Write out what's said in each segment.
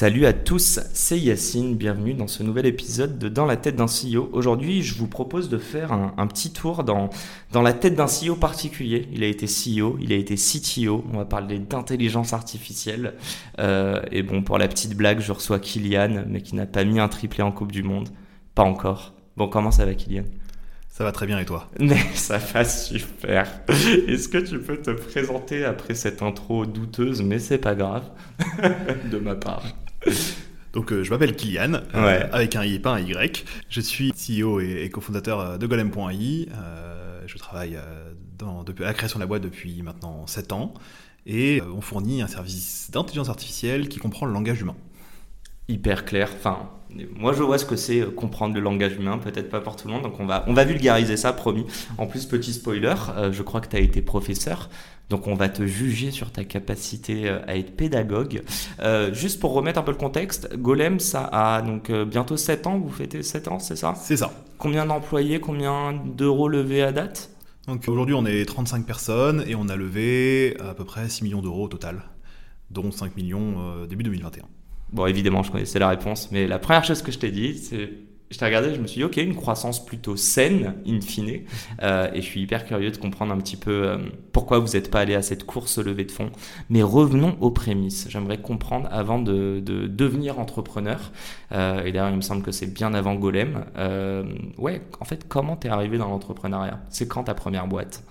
Salut à tous, c'est Yacine, bienvenue dans ce nouvel épisode de Dans la tête d'un CEO. Aujourd'hui, je vous propose de faire un, petit tour dans, dans la tête d'un CEO particulier. Il a été CEO, il a été CTO, on va parler d'intelligence artificielle. Euh, et bon, pour la petite blague, je reçois Kylian, mais qui n'a pas mis un triplé en Coupe du Monde. Pas encore. Bon, comment ça va Kylian? Ça va très bien et toi? Mais ça va super. Est-ce que tu peux te présenter après cette intro douteuse, mais c'est pas grave, de ma part donc je m'appelle Kylian, avec un I pas un Y. Je suis CEO et, cofondateur de Golem.ai. je travaille dans, depuis la création de la boîte depuis maintenant 7 ans. Et on fournit un service d'intelligence artificielle qui comprend le langage humain. Hyper clair. Enfin, moi, je vois ce que c'est euh, comprendre le langage humain, peut-être pas pour tout le monde, donc on va, on va vulgariser ça, promis. En plus, petit spoiler, euh, je crois que tu as été professeur, donc on va te juger sur ta capacité euh, à être pédagogue. juste pour remettre un peu le contexte, Golem, ça a donc bientôt 7 ans, vous fêtez 7 ans, c'est ça? C'est ça. Combien d'employés, combien d'euros levés à date? Donc aujourd'hui, on est 35 personnes et on a levé à peu près 6 millions d'euros au total, dont 5 millions début 2021. Bon, évidemment, je connaissais la réponse, mais la première chose que je t'ai dit, c'est je t'ai regardé, je me suis dit, ok, une croissance plutôt saine, in fine, euh, et je suis hyper curieux de comprendre un petit peu euh, pourquoi vous n'êtes pas allé à cette course levée de fonds. Mais revenons aux prémices. J'aimerais comprendre avant de, de devenir entrepreneur, euh, et d'ailleurs, il me semble que c'est bien avant Golem. ouais, en fait, comment t'es arrivé dans l'entrepreneuriat? C'est quand ta première boîte?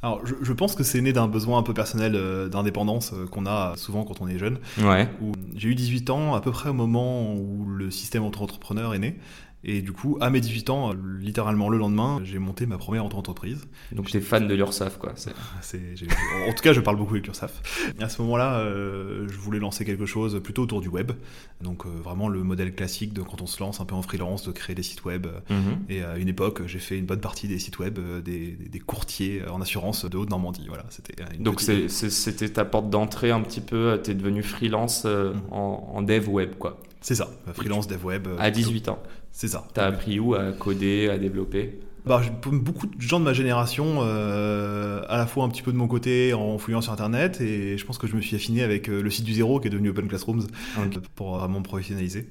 Alors, je, pense que c'est né d'un besoin un peu personnel euh, d'indépendance euh, qu'on a souvent quand on est jeune. Ouais. J'ai eu 18 ans à peu près au moment où le système auto-entrepreneur est né. Et du coup, à mes 18 ans, littéralement le lendemain, j'ai monté ma première entreprise. Donc j'étais fan de l'URSAF, quoi. en tout cas, je parle beaucoup avec l'URSAF. À ce moment-là, euh, je voulais lancer quelque chose plutôt autour du web. Donc euh, vraiment le modèle classique de quand on se lance un peu en freelance, de créer des sites web. Mhm. Et à une époque, j'ai fait une bonne partie des sites web euh, des, courtiers en assurance de Haute-Normandie. Voilà, c'était Donc c'était ta porte d'entrée un petit peu, tu es devenu freelance mhm. en, en dev web, quoi. C'est ça, freelance dev web. À 18 ans. C'est ça. T'as appris où à coder, à développer? Bah, beaucoup de gens de ma génération, euh, à la fois un petit peu de mon côté en fouillant sur internet, et je pense que je me suis affiné avec euh, le site du zéro qui est devenu Open Classrooms pour vraiment professionnaliser.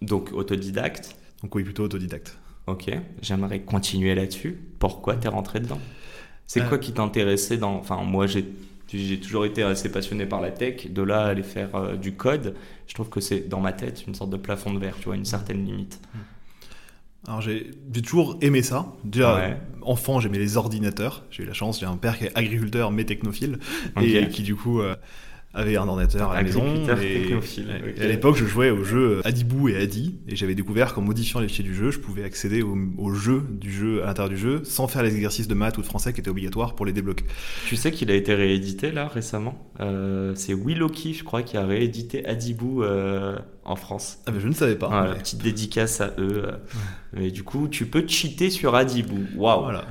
Donc autodidacte? Donc oui, plutôt autodidacte. Ok, j'aimerais continuer là-dessus. Pourquoi t'es rentré dedans? C'est euh. quoi qui t'intéressait dans... Enfin, moi j'ai j'ai toujours été assez passionné par la tech. De là, aller faire du code, je trouve que c'est dans ma tête une sorte de plafond de verre, tu vois, une certaine limite. Alors j'ai toujours aimé ça. Déjà, enfant, j'aimais les ordinateurs. J'ai eu la chance, j'ai un père qui est agriculteur mais technophile et qui du coup euh, avait un ordinateur à la maison. Et, à l'époque, je jouais au jeu Adibou et Adi, et j'avais découvert qu'en modifiant les fichiers du jeu, je pouvais accéder au, jeu du jeu à l'intérieur du jeu sans faire les exercices de maths ou de français qui étaient obligatoires pour les débloquer. Tu sais qu'il a été réédité là récemment? Euh, c'est Willoki, je crois, qui a réédité Adibou euh, en France. Ah mais je ne savais pas. Voilà, Petite dédicace à eux. Mais du coup, tu peux cheater sur Adibou. Waouh. Voilà.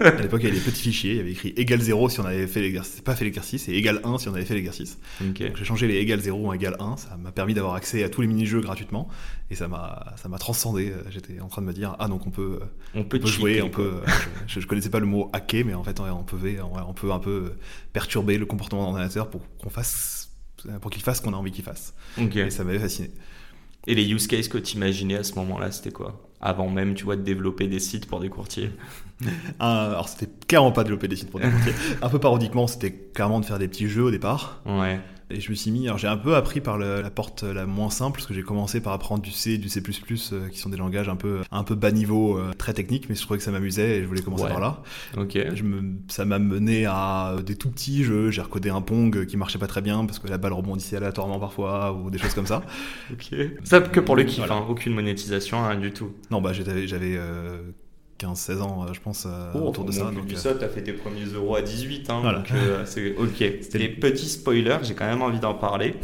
à l'époque, il y avait des petits fichiers. Il y avait écrit égal 0 si on avait fait l'exercice, pas fait l'exercice, et égal 1 si on avait fait l'exercice. J'ai changé les égal 0 en égal 1. Ça m'a permis d'avoir accès à tous les mini-jeux gratuitement, et ça m'a, ça m'a transcendé. J'étais en train de me dire, ah donc on peut, on peut, jouer, on peut. je, je, connaissais pas le mot hacker, mais en fait, on peut, on peut un peu perturber le comportement de l'ordinateur pour qu'on fasse pour qu'il fasse ce qu'on a envie qu'il fasse. Et ça m'avait fasciné. Et les use cases que tu imaginais à ce moment-là, c'était quoi? Avant même, tu vois, de développer des sites pour des courtiers? Alors, c'était clairement pas développer des sites pour des courtiers. un peu parodiquement, c'était clairement de faire des petits jeux au départ. Ouais. Et je me suis mis, alors j'ai un peu appris par la porte la moins simple, parce que j'ai commencé par apprendre du C, du C++, euh, qui sont des langages un peu, un peu bas niveau, euh, très techniques, mais je trouvais que ça m'amusait et je voulais commencer par là. Ok. Je me, ça m'a mené à des tout petits jeux. J'ai recodé un Pong qui marchait pas très bien parce que la balle rebondissait aléatoirement parfois ou des choses comme ça. ok. Ça que pour le kiff, hein, aucune monétisation, rien du tout. Non, bah j'avais, euh, 15-16 ans, je pense, oh, autour de ça. Donc, ça, tu as fait tes premiers euros à 18. Hein, donc, c'est ok. Les petits spoilers, j'ai quand même envie d'en parler.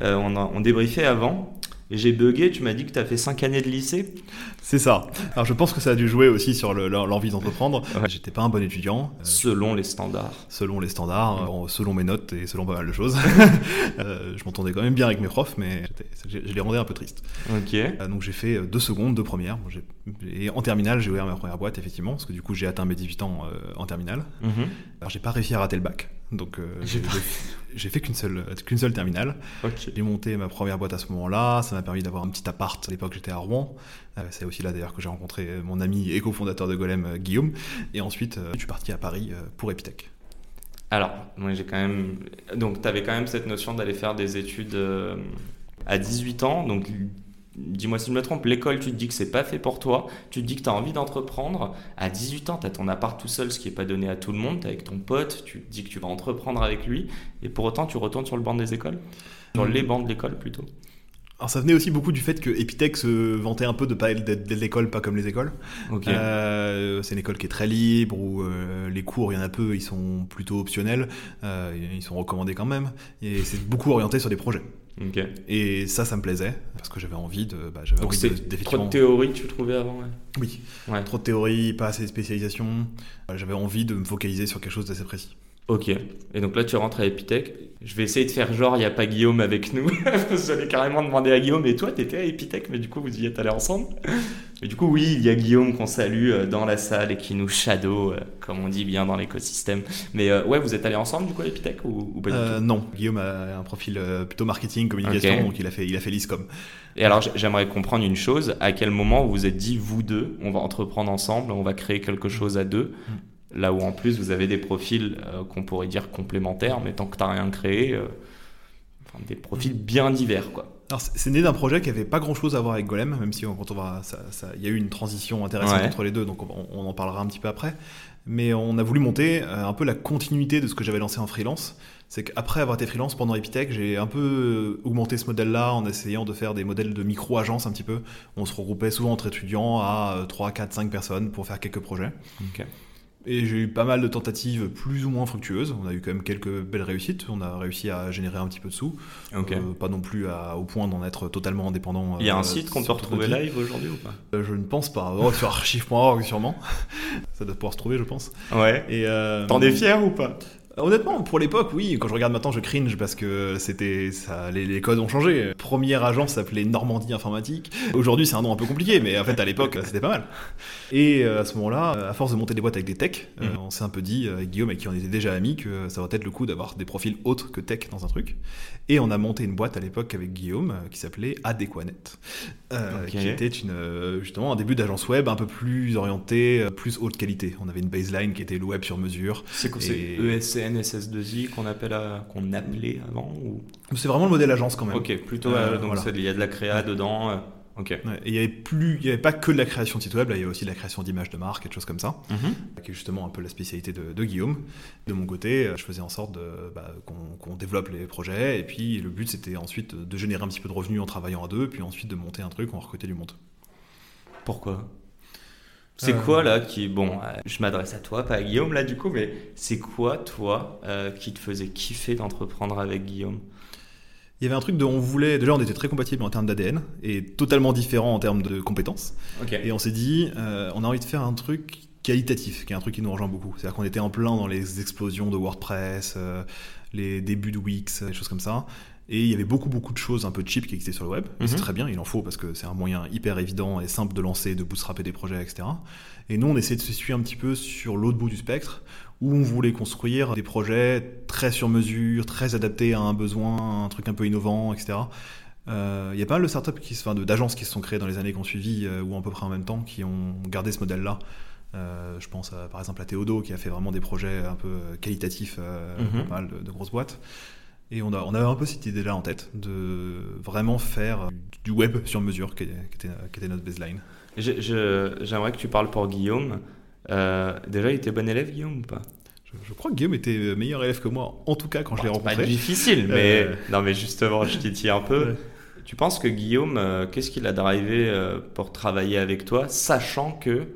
on, a, on débriefait avant. Et j'ai bugué, tu m'as dit que tu as fait 5 années de lycée C'est ça. Alors je pense que ça a dû jouer aussi sur l'envie d'entreprendre. J'étais pas un bon étudiant. Euh, selon les standards. Selon les standards, euh, selon mes notes et selon pas mal de choses. Euh, je m'entendais quand même bien avec mes profs, mais je les rendais un peu tristes. Ok. donc j'ai fait deux secondes, deux premières. Et en terminale, j'ai ouvert ma première boîte, effectivement, parce que du coup j'ai atteint mes 18 ans en terminale. Mhm. Alors j'ai pas réussi à rater le bac. Donc j'ai fait qu'une seule, qu'une seule terminale. J'ai monté ma première boîte à ce moment-là. Ça m'a permis d'avoir un petit appart. À l'époque, j'étais à Rouen. Euh, c'est aussi là d'ailleurs que j'ai rencontré mon ami et cofondateur de Golem, euh, Guillaume. Et ensuite, euh, je suis parti à Paris pour Epitech. Alors, moi j'ai quand même. Donc, tu avais quand même cette notion d'aller faire des études à 18 ans. Donc, dis-moi si je me trompe, l'école, tu te dis que c'est pas fait pour toi, tu te dis que tu as envie d'entreprendre. À 18 ans, tu as ton appart tout seul, ce qui n'est pas donné à tout le monde, tu avec ton pote, tu te dis que tu vas entreprendre avec lui, et pour autant, tu retournes sur le banc des écoles? Sur les bancs de l'école plutôt alors ça venait aussi beaucoup du fait que Epitech se vantait un peu de pas être de l'école, pas comme les écoles. Euh, c'est une école qui est très libre, où euh, les cours, il y en a peu, ils sont plutôt optionnels, euh, ils sont recommandés quand même, et c'est beaucoup orienté sur des projets. Et ça, ça me plaisait parce que j'avais envie de. Bah, j'avais envie de, trop de théorie, tu trouvais avant Oui. Trop de théorie, pas assez de spécialisation. J'avais envie de me focaliser sur quelque chose d'assez précis. Ok. Et donc là, tu rentres à Epitech. Je vais essayer de faire genre, il n'y a pas Guillaume avec nous. J'allais carrément demander à Guillaume, et toi, tu étais à Epitech, mais du coup, vous y êtes allés ensemble. Mais du coup, oui, il y a Guillaume qu'on salue euh, dans la salle et qui nous shadow, euh, comme on dit bien dans l'écosystème. Mais euh, ouais, vous êtes allés ensemble, du coup, à Epitech ou, pas du tout? Non, Guillaume a un profil plutôt marketing, communication, donc il a fait, il a fait l'ISCOM. Et alors, j'aimerais comprendre une chose. À quel moment vous vous êtes dit, vous deux, on va entreprendre ensemble, on va créer quelque chose à deux? Mm. Là où en plus vous avez des profils qu'on pourrait dire complémentaires, mais tant que tu n'as rien créé, des profils bien divers. quoi. Alors c'est né d'un projet qui avait pas grand chose à voir avec Golem, même si quand on va, il y a eu une transition intéressante entre les deux, donc on, en parlera un petit peu après. Mais on a voulu monter euh, un peu la continuité de ce que j'avais lancé en freelance. C'est qu'après avoir été freelance pendant Epitech, j'ai un peu augmenté ce modèle-là en essayant de faire des modèles de micro-agence un petit peu. On se regroupait souvent entre étudiants à 3, 4, 5 personnes pour faire quelques projets. Et j'ai eu pas mal de tentatives plus ou moins fructueuses. On a eu quand même quelques belles réussites. On a réussi à générer un petit peu de sous. Euh, pas non plus au point d'en être totalement indépendant. Il y a un euh, site qu'on peut retrouver live aujourd'hui ou pas euh, Je ne pense pas. Oh, sur archive.org sûrement. Ça doit pouvoir se trouver, je pense. Ouais. Et T'en es fier ou pas Honnêtement, pour l'époque, oui. Quand je regarde maintenant, je cringe parce que c'était ça, les, codes ont changé. Première agence s'appelait Normandie Informatique. Aujourd'hui, c'est un nom un peu compliqué, mais en fait, à l'époque, c'était pas mal. Et euh, à ce moment-là, à force de monter des boîtes avec des techs, euh, mhm. on s'est un peu dit avec Guillaume, avec qui on était déjà amis, que ça va être le coup d'avoir des profils autres que tech dans un truc. Et on a monté une boîte à l'époque avec Guillaume euh, qui s'appelait Adéquanet, qui était une, justement un début d'agence web un peu plus orientée, plus haute qualité. On avait une baseline qui était le web sur mesure. C'est quoi c'est ESC NSS2I qu'on appelle qu'on appelait avant ou... C'est vraiment le modèle agence quand même. Ok, plutôt euh, donc il y a de la créa dedans. Euh, ok. et il n'y avait plus, il y avait pas que de la création de site web, là il y avait aussi de la création d'images de marque, quelque chose comme ça, mhm. qui est justement un peu la spécialité de, Guillaume. De mon côté, euh, je faisais en sorte de, bah, qu'on, développe les projets, et puis le but c'était ensuite de générer un petit peu de revenus en travaillant à deux, puis ensuite de monter un truc, en recruter du monde. Pourquoi? C'est euh. quoi là qui bon euh, je m'adresse à toi pas à Guillaume là du coup mais c'est quoi toi euh, qui te faisait kiffer d'entreprendre avec Guillaume? Il y avait un truc de on voulait déjà on était très compatibles en termes d'ADN et totalement différents en termes de compétences. Et on s'est dit on a envie de faire un truc qualitatif qui est un truc qui nous rejoint beaucoup. C'est à dire qu'on était en plein dans les explosions de WordPress les débuts de Wix des choses comme ça et il y avait beaucoup, beaucoup de choses un peu cheap qui existaient sur le web. C'est mhm. très bien, il en faut parce que c'est un moyen hyper évident et simple de lancer, de bootstrapper des projets, etc. Et nous, on essayait de se suivre un petit peu sur l'autre bout du spectre où on voulait construire des projets très sur mesure, très adaptés à un besoin, un truc un peu innovant, etc. Euh, il y a pas mal de startups, qui, enfin, d'agences qui se sont créées dans les années qui ont suivi, euh, ou à peu près en même temps, qui ont gardé ce modèle-là. Euh, je pense par exemple à Théodo qui a fait vraiment des projets un peu qualitatifs, mhm. pas mal de, de, grosses boîtes. Et on, a, on avait un peu cette idée-là en tête, de vraiment faire du web sur mesure, qui était, qui était notre baseline. J'aimerais que tu parles pour Guillaume. Euh, déjà, il était bon élève, Guillaume, ou pas? Je, crois que Guillaume était meilleur élève que moi, en tout cas quand je l'ai rencontré. C'est pas difficile, mais euh. non, mais justement, je titille un peu. Tu penses que Guillaume, euh, qu'est-ce qu'il a drivé pour travailler avec toi, sachant que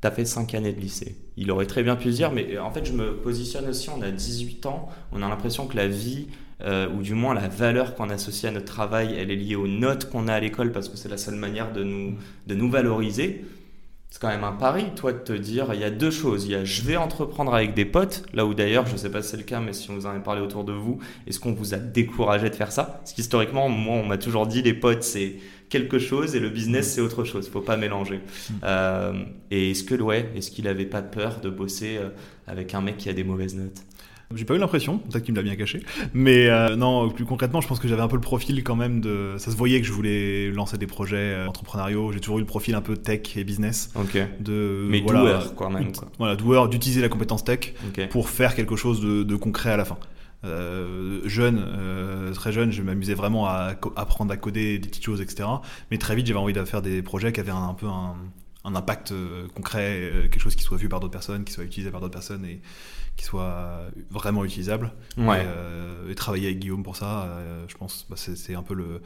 tu as fait 5 années de lycée? Il aurait très bien pu dire, mais en fait, je me positionne aussi, on a 18 ans, on a l'impression que la vie, euh, ou du moins la valeur qu'on associe à notre travail, elle est liée aux notes qu'on a à l'école parce que c'est la seule manière de nous, de nous valoriser. C'est quand même un pari, toi, de te dire, il y a deux choses. Il y a je vais entreprendre avec des potes, là où d'ailleurs, je ne sais pas si c'est le cas, mais si on vous en a parlé autour de vous, est-ce qu'on vous a découragé de faire ça? Parce qu'historiquement, moi, on m'a toujours dit, les potes, c'est quelque chose et le business c'est autre chose. Faut pas mélanger. Mm. Euh, et est-ce que ouais, est-ce qu'il avait pas peur de bosser euh, avec un mec qui a des mauvaises notes? J'ai pas eu l'impression, peut-être qu'il me l'a bien caché. Mais euh, non, plus concrètement, je pense que j'avais un peu le profil quand même de. Ça se voyait que je voulais lancer des projets entrepreneuriaux. J'ai toujours eu le profil un peu tech et business. Ok. De, Mais voilà, doueur, quand même. Quoi. Voilà, doueur d'utiliser la compétence tech pour faire quelque chose de, de concret à la fin. Euh, jeune, euh, très jeune, je m'amusais vraiment à apprendre à coder des petites choses, etc. Mais très vite, j'avais envie de faire des projets qui avaient un, peu un, impact euh, concret, quelque chose qui soit vu par d'autres personnes, qui soit utilisé par d'autres personnes et qui soit vraiment utilisable. Et, travailler avec Guillaume pour ça, je pense, bah, c'est un peu le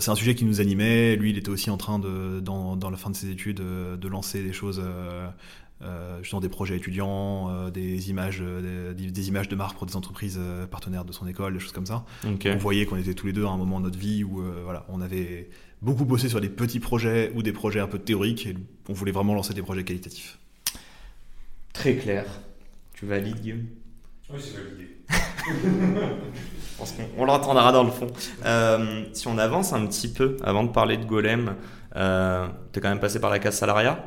c'est un sujet qui nous animait. Lui, il était aussi en train de, dans, dans la fin de ses études, de lancer des choses euh, justement des projets étudiants, euh, des images, euh, des, images de marque pour des entreprises partenaires de son école, des choses comme ça. On voyait qu'on était tous les deux à un moment de notre vie où voilà, on avait beaucoup bossé sur des petits projets ou des projets un peu théoriques et on voulait vraiment lancer des projets qualitatifs. Très clair. Tu valides, Guillaume? Oui, c'est validé. on l'entendra dans le fond. si on avance un petit peu avant de parler de Golem, euh, tu es quand même passé par la case salariat?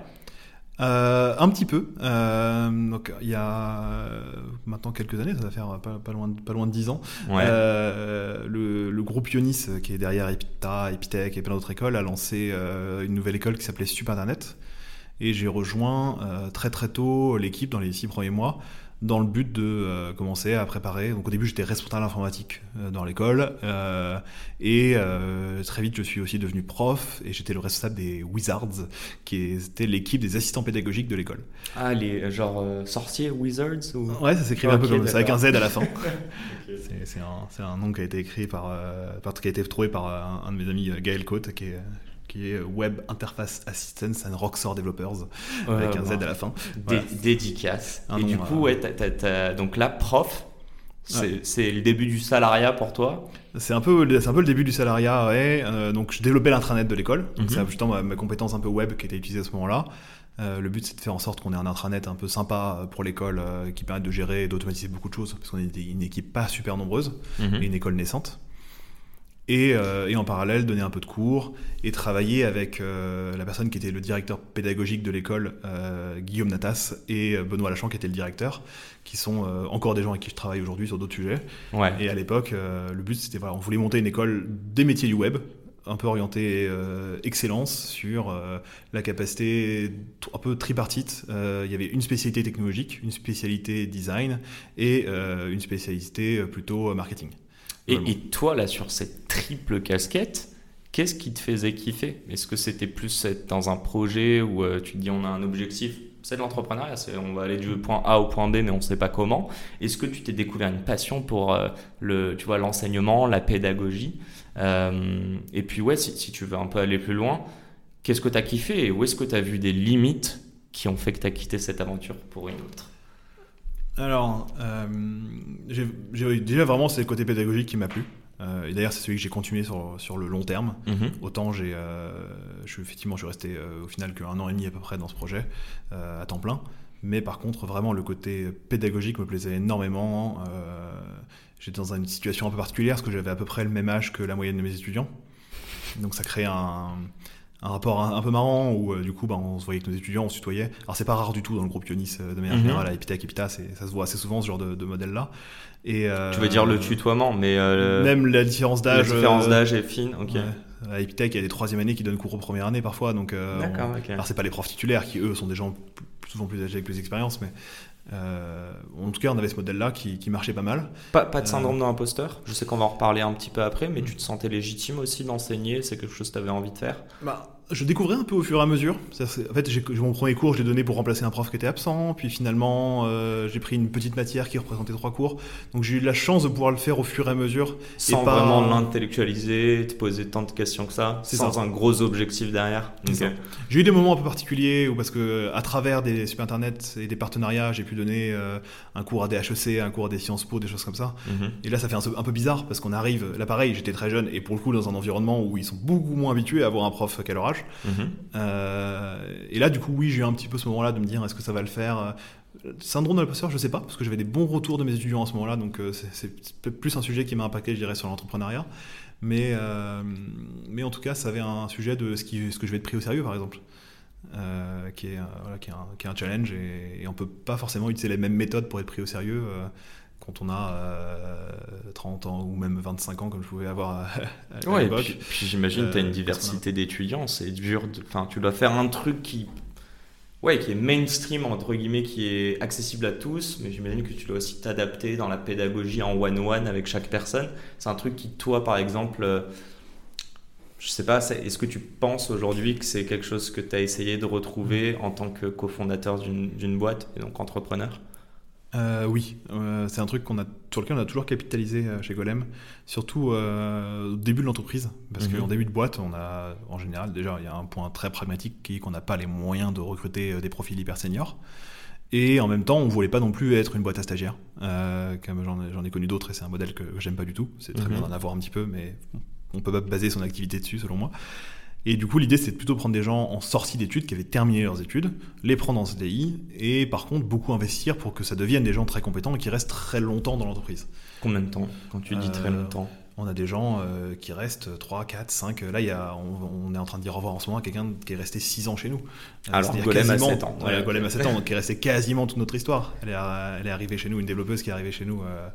Euh, un petit peu. Euh, donc il y a euh, maintenant quelques années, ça va faire pas, loin, de, pas loin de 10 ans, le, le, groupe Ionis, qui est derrière Epita, Epitech et plein d'autres écoles, a lancé une nouvelle école qui s'appelait Sup Internet. Et j'ai rejoint très très tôt l'équipe dans les six premiers mois dans le but de euh, commencer à préparer. Donc au début j'étais responsable informatique euh, dans l'école euh, et très vite je suis aussi devenu prof et j'étais le responsable des Wizards qui était l'équipe des assistants pédagogiques de l'école. Ah les genre sorciers Wizards ou... Ouais ça s'écrit un peu comme ça avec un Z à la fin. C'est un, un, nom qui a été écrit par, qui a été trouvé par un, un de mes amis Gaël Cote qui est qui est Web Interface Assistance and Rockstar Developers, avec un Z à la fin. Dédicace. et du coup, ouais, donc là, prof, c'est le début du salariat pour toi? C'est un, peu, un peu le début du salariat, ouais. Euh, donc je développais l'intranet de l'école, mm c'est justement ma, compétence un peu web qui était utilisée à ce moment-là. Euh, le but c'est de faire en sorte qu'on ait un intranet un peu sympa pour l'école euh, qui permette de gérer et d'automatiser beaucoup de choses parce qu'on est une équipe pas super nombreuse mhm. et une école naissante. Euh, et, en parallèle donner un peu de cours et travailler avec euh, la personne qui était le directeur pédagogique de l'école, euh, Guillaume Natas, et Benoît Lachamp qui était le directeur, qui sont encore des gens avec qui je travaille aujourd'hui sur d'autres sujets. Et à l'époque, le but c'était voilà, on voulait monter une école des métiers du web, un peu orientée excellence sur la capacité un peu tripartite. il y avait une spécialité technologique, une spécialité design et une spécialité plutôt marketing. Et, toi, là, sur cette triple casquette, qu'est-ce qui te faisait kiffer? Est-ce que c'était plus être dans un projet où euh, tu te dis on a un objectif? C'est de l'entrepreneuriat, on va aller du point A au point B, mais on ne sait pas comment. Est-ce que tu t'es découvert une passion pour euh, le, tu vois, l'enseignement, la pédagogie? Euh, Et puis, ouais, si, si, tu veux un peu aller plus loin, qu'est-ce que tu as kiffé? Et où est-ce que tu as vu des limites qui ont fait que tu as quitté cette aventure pour une autre? Alors, euh, j'ai déjà vraiment c'est le côté pédagogique qui m'a plu. Euh, et d'ailleurs, c'est celui que j'ai continué sur, sur, le long terme. Mhm. Autant j'ai, euh, je suis effectivement, je suis resté au final qu'un an et demi à peu près dans ce projet à temps plein. Mais par contre, vraiment, le côté pédagogique me plaisait énormément. J'étais dans une situation un peu particulière parce que j'avais à peu près le même âge que la moyenne de mes étudiants. Donc ça crée un, un rapport un, peu marrant où euh, du coup bah, on se voyait avec nos étudiants, on se tutoyait. Alors c'est pas rare du tout dans le groupe Ionis euh, de manière mhm. générale, à Epitech, Epita, ça se voit assez souvent ce genre de, modèle là. Et, euh, tu veux dire le tutoiement, mais même la différence d'âge. La différence d'âge est fine, ok. À Epitech, il y a des troisième années qui donnent cours aux premières années parfois, donc. D'accord, ok. Alors c'est pas les profs titulaires qui eux sont des gens souvent plus âgés avec plus d'expérience, mais euh, en tout cas, on avait ce modèle-là qui, marchait pas mal. Pas, pas de syndrome euh, d'imposteur Je sais qu'on va en reparler un petit peu après, mais tu te sentais légitime aussi d'enseigner C'est quelque chose que tu avais envie de faire? Bah, je découvrais un peu au fur et à mesure. en fait, mon premier cours, je l'ai donné pour remplacer un prof qui était absent. Puis finalement, euh, j'ai pris une petite matière qui représentait trois cours. Donc j'ai eu la chance de pouvoir le faire au fur et à mesure. Sans pas... vraiment l'intellectualiser, te poser tant de questions que ça, sans un gros objectif derrière. J'ai eu des moments un peu particuliers où, parce que à travers des super internet et des partenariats, j'ai pu donner euh, un cours à des HEC, un cours à des Sciences Po, des choses comme ça. Mhm. Et là, ça fait un, peu bizarre parce qu'on arrive, là pareil, j'étais très jeune et pour le coup dans un environnement où ils sont beaucoup moins habitués à avoir un prof qu'à leur âge. Euh, et là, du coup, oui, j'ai eu un petit peu ce moment-là de me dire est-ce que ça va le faire Syndrome de l'imposteur, je sais pas, parce que j'avais des bons retours de mes étudiants à ce moment-là, donc euh, c'est plus un sujet qui m'a impacté, je dirais, sur l'entrepreneuriat. Mais, euh, mais en tout cas, ça avait un sujet de ce, que je vais être pris au sérieux, par exemple. qui, est, un, challenge et, on peut pas forcément utiliser les mêmes méthodes pour être pris au sérieux quand on a 30 ans ou même 25 ans comme je pouvais avoir à, ouais, l'époque. Puis, j'imagine que tu as une diversité d'étudiants, c'est dur, enfin tu dois faire un truc qui ouais, qui est mainstream entre guillemets, qui est accessible à tous, mais j'imagine que tu dois aussi t'adapter dans la pédagogie en one-one avec chaque personne. C'est un truc qui, toi, par exemple, euh, je sais pas, est-ce que tu penses aujourd'hui que c'est quelque chose que tu as essayé de retrouver en tant que cofondateur d'une boîte et donc entrepreneur? Euh, oui, euh, c'est un truc qu'on a, sur lequel on a toujours capitalisé euh, chez Golem, surtout au début de l'entreprise, parce mhm. qu'en début de boîte, on a, en général, déjà, il y a un point très pragmatique qui est qu'on n'a pas les moyens de recruter des profils hyper seniors. Et en même temps, on voulait pas non plus être une boîte à stagiaires. comme j'en ai connu d'autres et c'est un modèle que, j'aime pas du tout. C'est très mhm. bien d'en avoir un petit peu, mais on peut pas baser son activité dessus, selon moi. Et du coup, l'idée, c'est plutôt prendre des gens en sortie d'études, qui avaient terminé leurs études, les prendre en CDI, et par contre, beaucoup investir pour que ça devienne des gens très compétents et qui restent très longtemps dans l'entreprise. Combien de temps, quand tu dis très euh, longtemps on a des gens euh, qui restent 3, 4, 5. Là, y a, on, est en train de dire au revoir en ce moment à quelqu'un qui est resté 6 ans chez nous. Euh, Alors, Golem a 7 ans. Ouais, Golem a 7 ans, donc qui est resté quasiment toute notre histoire. Elle est, elle est arrivée chez nous, une développeuse qui est arrivée chez nous euh,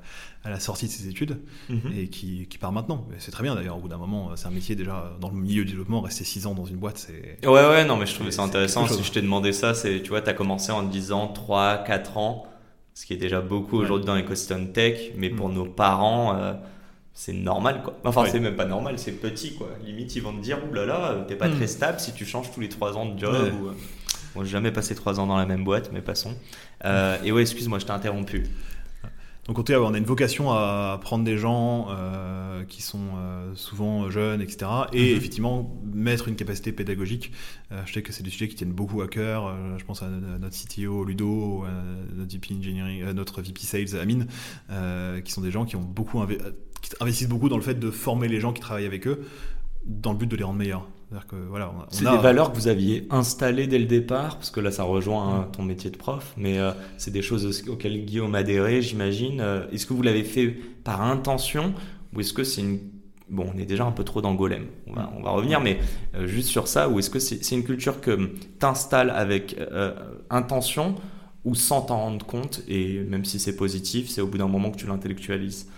à la sortie de ses études mhm. et qui, qui, part maintenant. C'est très bien d'ailleurs, au bout d'un moment, c'est un métier déjà dans le milieu du développement, rester 6 ans dans une boîte, c'est. Ouais, ouais, non, mais je trouvais ça intéressant. Si je t'ai demandé ça, c'est, tu vois, tu as commencé en disant 3, 4 ans, ce qui est déjà beaucoup aujourd'hui dans l'écosystème tech, mais pour mm. nos parents c'est normal quoi. Enfin, c'est même pas normal, c'est petit quoi. Limite, ils vont te dire oulala, là là, t'es pas très hmm. stable si tu changes tous les 3 ans de job. Ou, euh, j'ai jamais passé 3 ans dans la même boîte, mais passons. Euh, et ouais, excuse-moi, je t'ai interrompu. Donc on a une vocation à prendre des gens euh, qui sont souvent jeunes, etc. Et mhm. effectivement mettre une capacité pédagogique. je sais que c'est des sujets qui tiennent beaucoup à cœur. je pense à notre CTO Ludo, à notre VP Engineering, notre VP Sales Amine, qui sont des gens qui ont beaucoup investi qui investissent beaucoup dans le fait de former les gens qui travaillent avec eux dans le but de les rendre meilleurs. C'est des valeurs que vous aviez installées dès le départ, parce que là ça rejoint hein, ton métier de prof, mais euh, c'est des choses auxquelles Guillaume a adhéré, j'imagine. Euh, est-ce que vous l'avez fait par intention ou est-ce que c'est une Bon, on est déjà un peu trop dans Golem, on va, on va revenir, mais euh, juste sur ça, ou est-ce que c'est, une culture que tu installes avec intention ou sans t'en rendre compte, et même si c'est positif, c'est au bout d'un moment que tu l'intellectualises?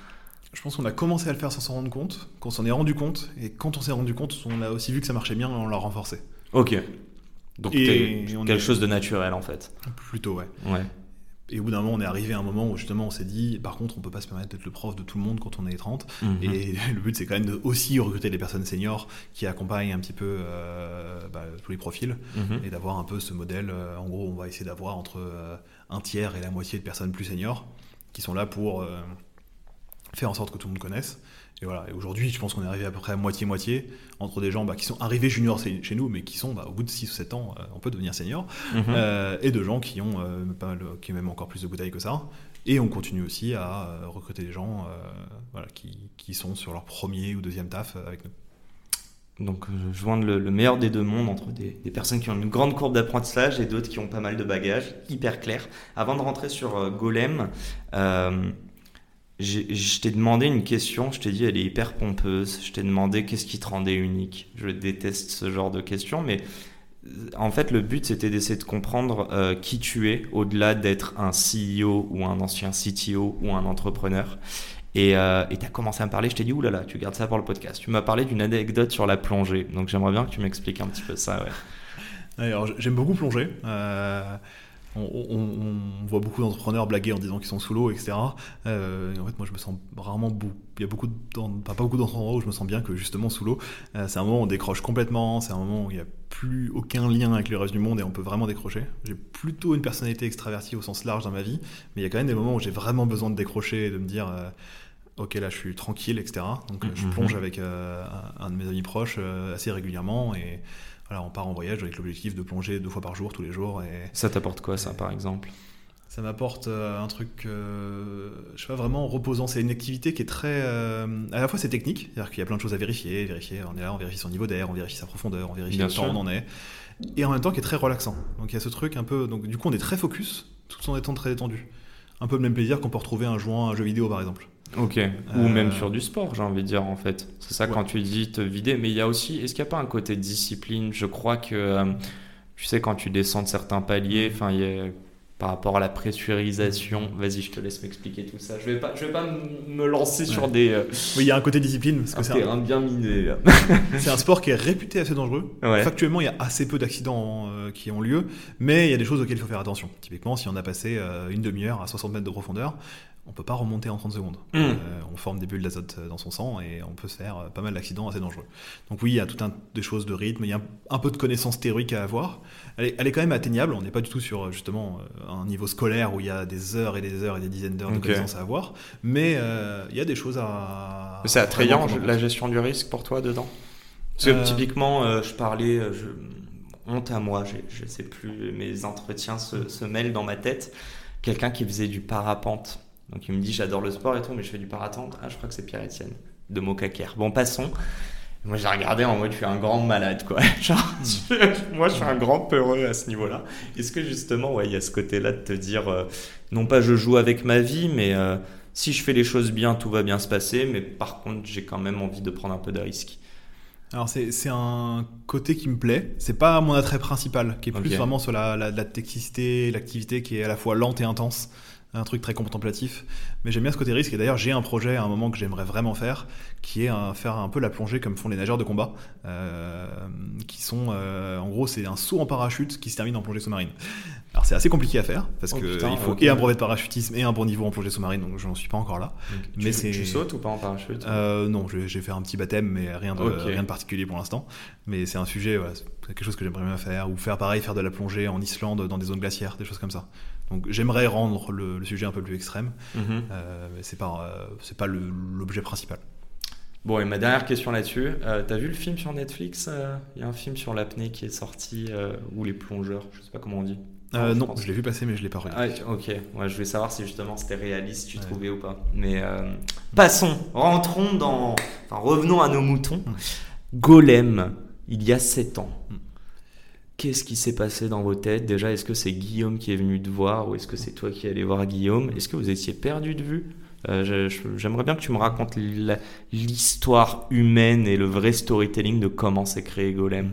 Je pense qu'on a commencé à le faire sans s'en rendre compte, qu'on s'en est rendu compte, et quand on s'est rendu compte, on a aussi vu que ça marchait bien et on l'a renforcé. Ok. Donc quelque chose de naturel en fait. Plutôt, ouais. Ouais. Et au bout d'un moment, on est arrivé à un moment où justement on s'est dit, par contre, on peut pas se permettre d'être le prof de tout le monde quand on est 30. Mhm. Et le but, c'est quand même de aussi recruter des personnes seniors qui accompagnent un petit peu euh, bah, tous les profils mhm. et d'avoir un peu ce modèle. Euh, en gros, on va essayer d'avoir entre euh, un tiers et la moitié de personnes plus seniors qui sont là pour faire en sorte que tout le monde connaisse. Et voilà. Et aujourd'hui, je pense qu'on est arrivé à peu près à moitié-moitié entre des gens bah, qui sont arrivés juniors chez nous, mais qui sont, bah, au bout de 6 ou 7 ans, euh, on peut devenir senior, mhm. euh, et de gens qui ont, euh, pas qui ont même encore plus de bouteilles que ça. Et on continue aussi à recruter des gens voilà, qui, qui, sont sur leur premier ou deuxième taf avec nous. Donc, joindre le, le, meilleur des deux mondes entre des, des, personnes qui ont une grande courbe d'apprentissage et d'autres qui ont pas mal de bagages, hyper clair. Avant de rentrer sur Golem, je t'ai demandé une question, je t'ai dit elle est hyper pompeuse, je t'ai demandé qu'est-ce qui te rendait unique. Je déteste ce genre de questions, mais euh, en fait le but c'était d'essayer de comprendre euh, qui tu es au-delà d'être un CEO ou un ancien CTO ou un entrepreneur. Et euh, tu as commencé à me parler, je t'ai dit, oulala, tu gardes ça pour le podcast. Tu m'as parlé d'une anecdote sur la plongée, donc j'aimerais bien que tu m'expliques un petit peu ça. Ouais. Alors j'aime beaucoup plonger. Euh, on, voit beaucoup d'entrepreneurs blaguer en disant qu'ils sont sous l'eau, etc. Euh, en fait, moi, je me sens rarement. Il y a beaucoup, pas beaucoup d'endroits où je me sens bien que justement sous l'eau. Euh, c'est un moment où on décroche complètement. C'est un moment où il n'y a plus aucun lien avec le reste du monde et on peut vraiment décrocher. J'ai plutôt une personnalité extravertie au sens large dans ma vie, mais il y a quand même des moments où j'ai vraiment besoin de décrocher et de me dire. Euh, ok là je suis tranquille etc donc je mm-hmm. plonge avec un de mes amis proches assez régulièrement et voilà, on part en voyage avec l'objectif de plonger deux fois par jour, tous les jours. Et, ça t'apporte quoi, ça, par exemple? Ça m'apporte euh, un truc, euh, je sais pas, vraiment reposant. C'est une activité qui est très. Euh, à la fois, c'est technique, c'est-à-dire qu'il y a plein de choses à vérifier. vérifier on est là, on vérifie son niveau d'air, on vérifie sa profondeur, on vérifie le temps où on en est. Et en même temps, qui est très relaxant. Donc, il y a ce truc un peu. Donc, du coup, on est très focus, tout en étant très détendu. Un peu le même plaisir qu'on peut retrouver en jouant à un jeu vidéo, par exemple. Ok. Ou euh, même sur du sport, j'ai envie de dire en fait. C'est ça quand tu dis te vider. Mais il y a aussi, est-ce qu'il n'y a pas un côté discipline? Je crois que, euh, tu sais, quand tu descends de certains paliers, enfin, il y a par rapport à la pressurisation. Vas-y, je te laisse m'expliquer tout ça. Je vais pas, je vais pas me lancer sur des. Euh, oui, il y a un côté discipline. Parce que c'est un bien miné. c'est un sport qui est réputé assez dangereux. Factuellement, il y a assez peu d'accidents qui ont lieu, mais il y a des choses auxquelles il faut faire attention. Typiquement, si on a passé une demi-heure à 60 mètres de profondeur, on peut pas remonter en 30 secondes. Hmm. Euh, on forme des bulles d'azote dans son sang et on peut se faire euh, pas mal d'accidents assez dangereux. Donc oui, il y a tout un des choses de rythme, il y a un, peu de connaissances théoriques à avoir. Elle est, quand même atteignable, on n'est pas du tout sur justement euh, un niveau scolaire où il y a des heures et des heures et des dizaines d'heures de connaissances à avoir, mais il y a des choses à... C'est attrayant la gestion du risque pour toi dedans? Parce que typiquement, je parlais... Je... Honte à moi, je ne sais plus, mes entretiens se, se mêlent dans ma tête. Quelqu'un qui faisait du parapente donc il me dit j'adore le sport et tout, mais je fais du paratente. Ah, je crois que c'est Pierre-Etienne de Mocaquer. Bon, passons. Moi, j'ai regardé en mode, je suis un grand malade, quoi. Genre, moi, je suis un grand peureux à ce niveau-là. Est-ce que justement, ouais, il y a ce côté-là de te dire, euh, non pas je joue avec ma vie, mais euh, si je fais les choses bien, tout va bien se passer, mais par contre, j'ai quand même envie de prendre un peu de risque. Alors c'est un côté qui me plaît. C'est pas mon attrait principal, qui est plus vraiment sur la, la, la technicité, l'activité qui est à la fois lente et intense un truc très contemplatif. Mais j'aime bien ce côté risque. Et d'ailleurs, j'ai un projet à un moment que j'aimerais vraiment faire, qui est faire un peu la plongée comme font les nageurs de combat, euh, qui sont, euh, en gros, c'est un saut en parachute qui se termine en plongée sous-marine. Alors c'est assez compliqué à faire parce oh, qu'il faut et un brevet de parachutisme et un bon niveau en plongée sous-marine, donc je n'en suis pas encore là. mais tu, tu sautes ou pas en parachute? Euh, Non, j'ai fait un petit baptême, mais rien de, rien de particulier pour l'instant. Mais c'est un sujet, quelque chose que j'aimerais bien faire, ou faire pareil, faire de la plongée en Islande dans des zones glaciaires, des choses comme ça. Donc j'aimerais rendre le, sujet un peu plus extrême, mhm. euh, mais c'est pas euh, pas l'objet principal. Bon et ma dernière question là-dessus, euh, t'as vu le film sur Netflix Il y a un film sur l'apnée qui est sorti ou les plongeurs, je sais pas comment on dit. non, je, l'ai vu passer mais je l'ai pas regardé. Ah, ok, ouais, je voulais savoir si justement c'était réaliste, tu trouvais ou pas. Mais passons, rentrons dans, enfin revenons à nos moutons. Golem, il y a 7 ans. Hmm. Qu'est-ce qui s'est passé dans vos têtes? Déjà, est-ce que c'est Guillaume qui est venu te voir ou est-ce que c'est toi qui allé voir Guillaume? Est-ce que vous étiez perdu de vue? Euh, J'aimerais bien que tu me racontes l'histoire humaine et le vrai storytelling de comment s'est créé Golem.